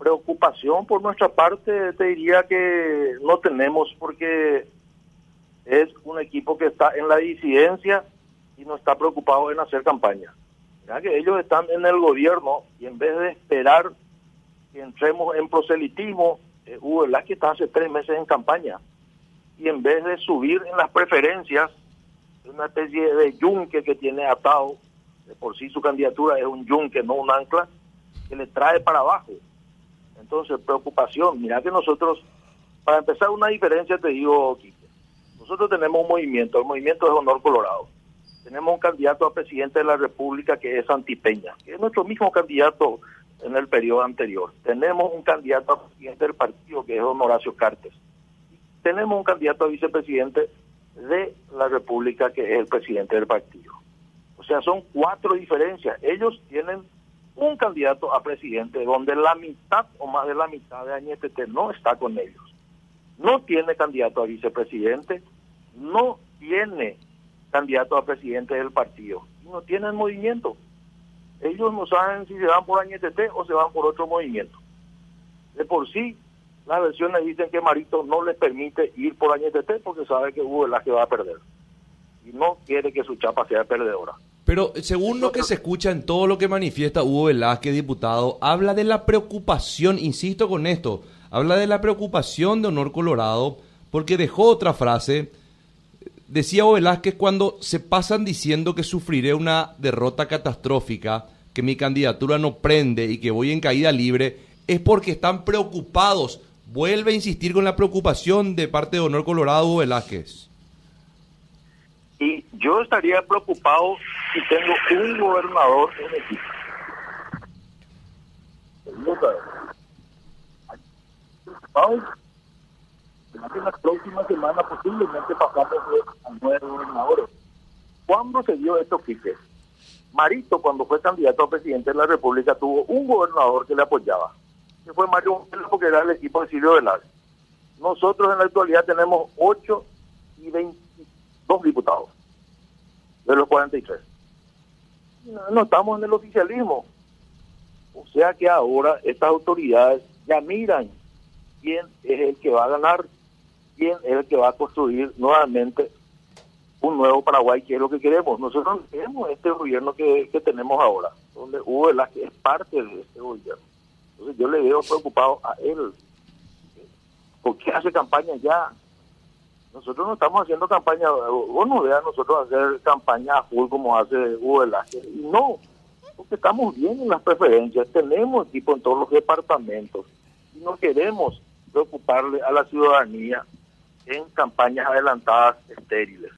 Preocupación por nuestra parte, te diría que no tenemos porque es un equipo que está en la disidencia y no está preocupado en hacer campaña. Ya que ellos están en el gobierno y en vez de esperar que entremos en proselitismo, eh, Hugo que está hace tres meses en campaña y en vez de subir en las preferencias, una especie de yunque que tiene atado, de por sí su candidatura es un yunque, no un ancla, que le trae para abajo. Entonces, preocupación, mira que nosotros, para empezar una diferencia, te digo, nosotros tenemos un movimiento, el movimiento es Honor Colorado. Tenemos un candidato a presidente de la República que es Antipeña, que es nuestro mismo candidato en el periodo anterior. Tenemos un candidato a presidente del partido que es Honoracio Cartes. Tenemos un candidato a vicepresidente de la República que es el presidente del partido. O sea, son cuatro diferencias. Ellos tienen un candidato a presidente donde la mitad o más de la mitad de Añetete no está con ellos. No tiene candidato a vicepresidente, no tiene candidato a presidente del partido. No tienen movimiento. Ellos no saben si se van por Añetete o se van por otro movimiento. De por sí, las versiones dicen que Marito no les permite ir por Añetete porque sabe que Hugo que va a perder. Y no quiere que su chapa sea perdedora. Pero según lo que se escucha en todo lo que manifiesta Hugo Velázquez, diputado, habla de la preocupación, insisto con esto, habla de la preocupación de Honor Colorado porque dejó otra frase. Decía Hugo Velázquez cuando se pasan diciendo que sufriré una derrota catastrófica, que mi candidatura no prende y que voy en caída libre, es porque están preocupados. Vuelve a insistir con la preocupación de parte de Honor Colorado Hugo Velázquez. Y yo estaría preocupado si tengo un gobernador en equipo. En la próxima semana posiblemente pasamos a nueve gobernadores. ¿Cuándo se dio esto, Quique? Marito, cuando fue candidato a presidente de la República, tuvo un gobernador que le apoyaba, que fue Mario porque era el equipo de Silvio Velar. Nosotros en la actualidad tenemos 8 y 22 diputados de los 43 no, estamos en el oficialismo. O sea que ahora estas autoridades ya miran quién es el que va a ganar, quién es el que va a construir nuevamente un nuevo Paraguay, que es lo que queremos. Nosotros no queremos este gobierno que, tenemos ahora, donde Hugo que es parte de este gobierno. Entonces yo le veo preocupado a él. ¿Por qué hace campaña ya? Nosotros no estamos haciendo campaña, vos no veas nosotros hacer campaña full como hace Hugo Velázquez. No, porque estamos bien en las preferencias, tenemos equipo en todos los departamentos y no queremos preocuparle a la ciudadanía en campañas adelantadas estériles.